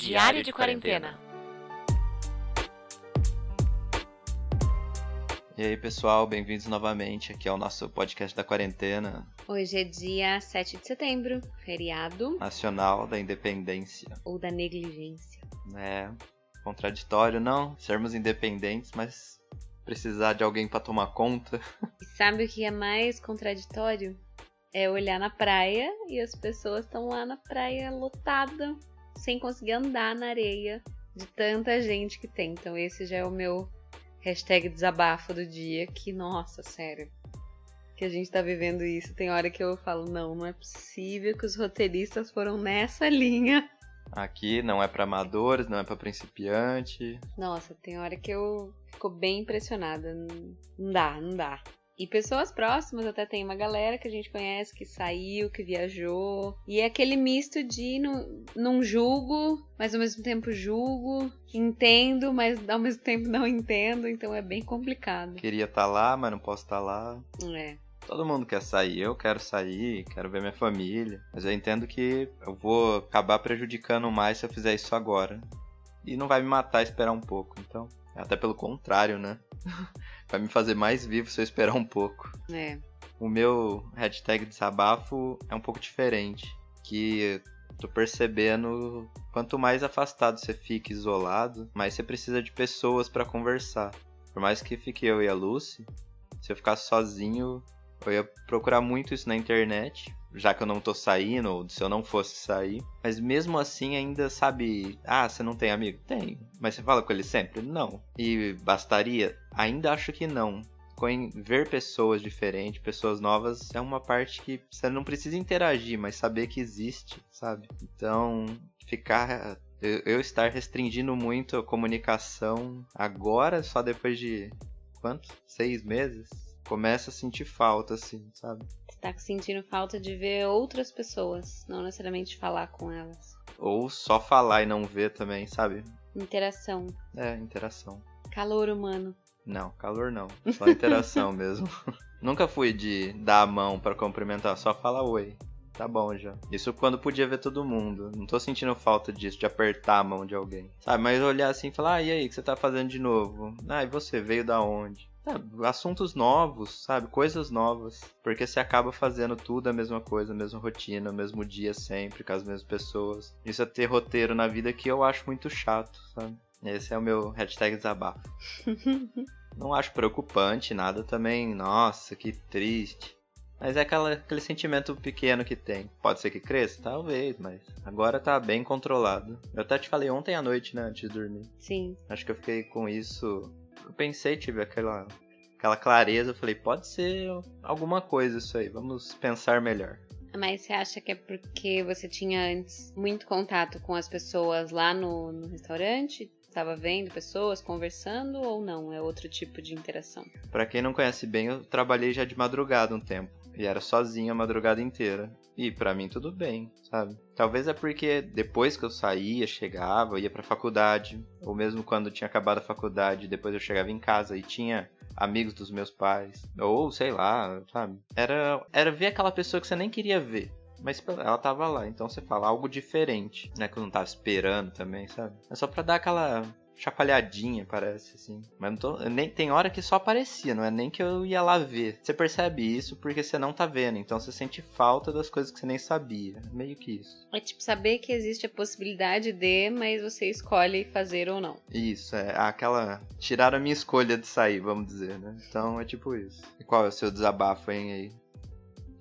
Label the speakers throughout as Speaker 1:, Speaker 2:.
Speaker 1: Diário de quarentena.
Speaker 2: E aí, pessoal, bem-vindos novamente aqui ao nosso podcast da quarentena
Speaker 1: Hoje é dia 7 de setembro, feriado
Speaker 2: nacional da independência.
Speaker 1: ou da negligência.
Speaker 2: É contraditório, não? Sermos independentes, mas precisar de alguém pra tomar conta.
Speaker 1: E sabe o que é mais contraditório? É olhar na praia e as pessoas estão lá na praia lotada, sem conseguir andar na areia, de tanta gente que tem. Então esse já é o meu hashtag desabafo do dia, que, nossa, sério. Que a gente tá vivendo isso. Tem hora que eu falo, não, não é possível que os roteiristas foram nessa linha.
Speaker 2: Aqui não é pra amadores, não é pra principiante.
Speaker 1: Nossa, tem hora que eu fico bem impressionada. Não dá, não dá. E pessoas próximas, até tem uma galera que a gente conhece que saiu, que viajou. E é aquele misto de não, não julgo, mas ao mesmo tempo julgo. Entendo, mas ao mesmo tempo não entendo. Então é bem complicado.
Speaker 2: Queria estar lá, mas não posso estar lá.
Speaker 1: É.
Speaker 2: Todo mundo quer sair, eu quero sair, quero ver minha família. Mas eu entendo que eu vou acabar prejudicando mais se eu fizer isso agora. E não vai me matar esperar um pouco, então. Até pelo contrário, né? vai me fazer mais vivo se eu esperar um pouco.
Speaker 1: É.
Speaker 2: O meu hashtag desabafo é um pouco diferente. Que tô percebendo quanto mais afastado você fica isolado, mais você precisa de pessoas pra conversar. Por mais que fique eu e a Lucy, se eu ficasse sozinho, eu ia procurar muito isso na internet, já que eu não tô saindo, ou se eu não fosse sair. Mas mesmo assim ainda sabe, ah, você não tem amigo? Tenho. Mas você fala com ele sempre? Não. E bastaria? Ainda acho que não. Ver pessoas diferentes, pessoas novas, é uma parte que você não precisa interagir, mas saber que existe, sabe? Então, ficar. Eu estar restringindo muito a comunicação agora, só depois de. Quanto? Seis meses? Começa a sentir falta, assim, sabe?
Speaker 1: Tá sentindo falta de ver outras pessoas, não necessariamente falar com elas.
Speaker 2: Ou só falar e não ver também, sabe?
Speaker 1: Interação.
Speaker 2: É, interação.
Speaker 1: Calor humano.
Speaker 2: Não, calor não. Só interação mesmo. Nunca fui de dar a mão pra cumprimentar, só falar oi. Tá bom já. Isso quando podia ver todo mundo. Não tô sentindo falta disso, de apertar a mão de alguém. Sabe, mas olhar assim e falar, ah, e aí, o que você tá fazendo de novo? Ah, e você veio da onde? Sabe, assuntos novos, sabe? Coisas novas. Porque você acaba fazendo tudo a mesma coisa, a mesma rotina, o mesmo dia sempre, com as mesmas pessoas. Isso é ter roteiro na vida que eu acho muito chato, sabe? Esse é o meu hashtag desabafo. Não acho preocupante nada também. Nossa, que triste. Mas é aquela, aquele sentimento pequeno que tem. Pode ser que cresça? Talvez, mas agora tá bem controlado. Eu até te falei ontem à noite, né, antes de dormir.
Speaker 1: Sim.
Speaker 2: Acho que eu fiquei com isso. Eu pensei, tive aquela, aquela clareza. Eu falei, pode ser alguma coisa isso aí. Vamos pensar melhor.
Speaker 1: Mas você acha que é porque você tinha antes muito contato com as pessoas lá no, no restaurante? Estava vendo pessoas conversando ou não? É outro tipo de interação?
Speaker 2: Pra quem não conhece bem, eu trabalhei já de madrugada um tempo. E era sozinho a madrugada inteira. E pra mim tudo bem, sabe? Talvez é porque depois que eu saía, chegava, ia pra faculdade. Ou mesmo quando tinha acabado a faculdade, depois eu chegava em casa e tinha amigos dos meus pais. Ou sei lá, sabe? Era, era ver aquela pessoa que você nem queria ver. Mas ela tava lá, então você fala algo diferente, né? Que eu não tava esperando também, sabe? É só pra dar aquela chapalhadinha, parece, assim. Mas não tô. Nem, tem hora que só aparecia, não é nem que eu ia lá ver. Você percebe isso porque você não tá vendo, então você sente falta das coisas que você nem sabia. Meio que isso.
Speaker 1: É tipo saber que existe a possibilidade de, mas você escolhe fazer ou não.
Speaker 2: Isso, é aquela. Tirar a minha escolha de sair, vamos dizer, né? Então é tipo isso. E qual é o seu desabafo, hein, aí?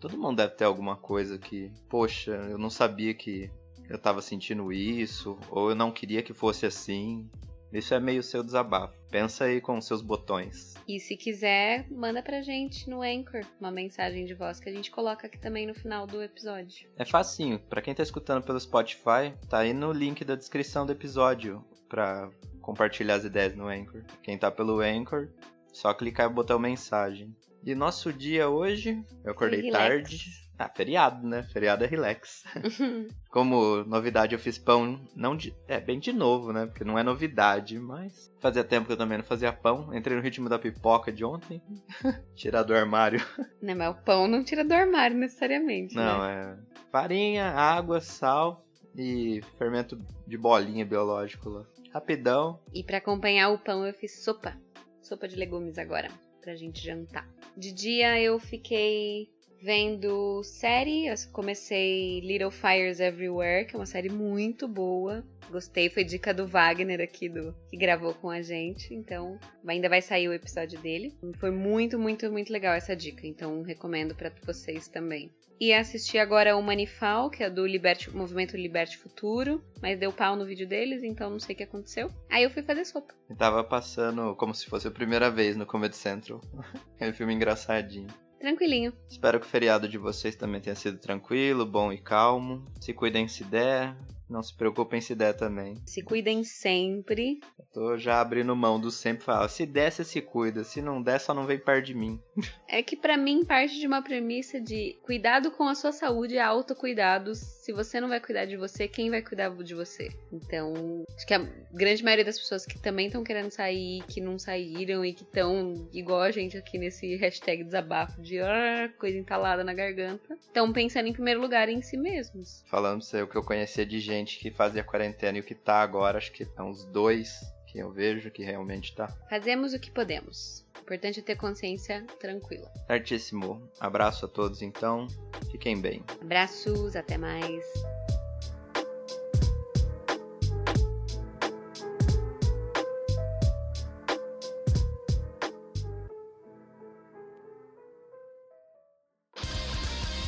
Speaker 2: Todo mundo deve ter alguma coisa que, poxa, eu não sabia que eu tava sentindo isso, ou eu não queria que fosse assim. Isso é meio seu desabafo. Pensa aí com os seus botões.
Speaker 1: E se quiser, manda pra gente no Anchor uma mensagem de voz que a gente coloca aqui também no final do episódio.
Speaker 2: É facinho. Pra quem tá escutando pelo Spotify, tá aí no link da descrição do episódio pra compartilhar as ideias no Anchor. Quem tá pelo Anchor, só clicar e botar mensagem. E nosso dia hoje, eu acordei tarde. Ah, feriado, né? Feriado é relax. Como novidade, eu fiz pão, não de, é bem de novo, né? Porque não é novidade, mas fazia tempo que eu também não fazia pão. Entrei no ritmo da pipoca de ontem, tirar do armário.
Speaker 1: né, mas o pão não tira do armário necessariamente.
Speaker 2: Não,
Speaker 1: né?
Speaker 2: é farinha, água, sal e fermento de bolinha biológico lá. Rapidão.
Speaker 1: E para acompanhar o pão eu fiz sopa. Sopa de legumes agora, pra gente jantar. De dia eu fiquei vendo série. Eu comecei Little Fires Everywhere, que é uma série muito boa. Gostei, foi dica do Wagner aqui, do que gravou com a gente. Então, ainda vai sair o episódio dele. Foi muito, muito, muito legal essa dica. Então, recomendo para vocês também. E assisti agora o Manifal, que é do Liberte, Movimento Liberte Futuro, mas deu pau no vídeo deles, então não sei o que aconteceu. Aí eu fui fazer sopa.
Speaker 2: Eu tava passando como se fosse a primeira vez no Comedy Central. é um filme engraçadinho.
Speaker 1: Tranquilinho.
Speaker 2: Espero que o feriado de vocês também tenha sido tranquilo, bom e calmo. Se cuidem se der. Não se preocupem se der também.
Speaker 1: Se cuidem sempre.
Speaker 2: Eu tô já abrindo mão do sempre falar. Se der, você se cuida. Se não der, só não vem perto de mim.
Speaker 1: É que para mim parte de uma premissa de cuidado com a sua saúde é autocuidado. Se você não vai cuidar de você, quem vai cuidar de você? Então, acho que a grande maioria das pessoas que também estão querendo sair, que não saíram e que estão igual a gente aqui nesse hashtag desabafo de ah, coisa entalada na garganta, estão pensando em primeiro lugar em si mesmos.
Speaker 2: Falando pra você, o que eu conhecia de gente que fazia quarentena e o que tá agora, acho que é uns dois que eu vejo que realmente tá.
Speaker 1: Fazemos o que podemos. O importante é ter consciência tranquila.
Speaker 2: Certíssimo. Abraço a todos então. Fiquem bem.
Speaker 1: Abraços, até mais.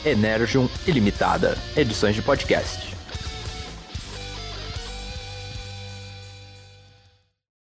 Speaker 3: Energium Ilimitada, edições de podcast.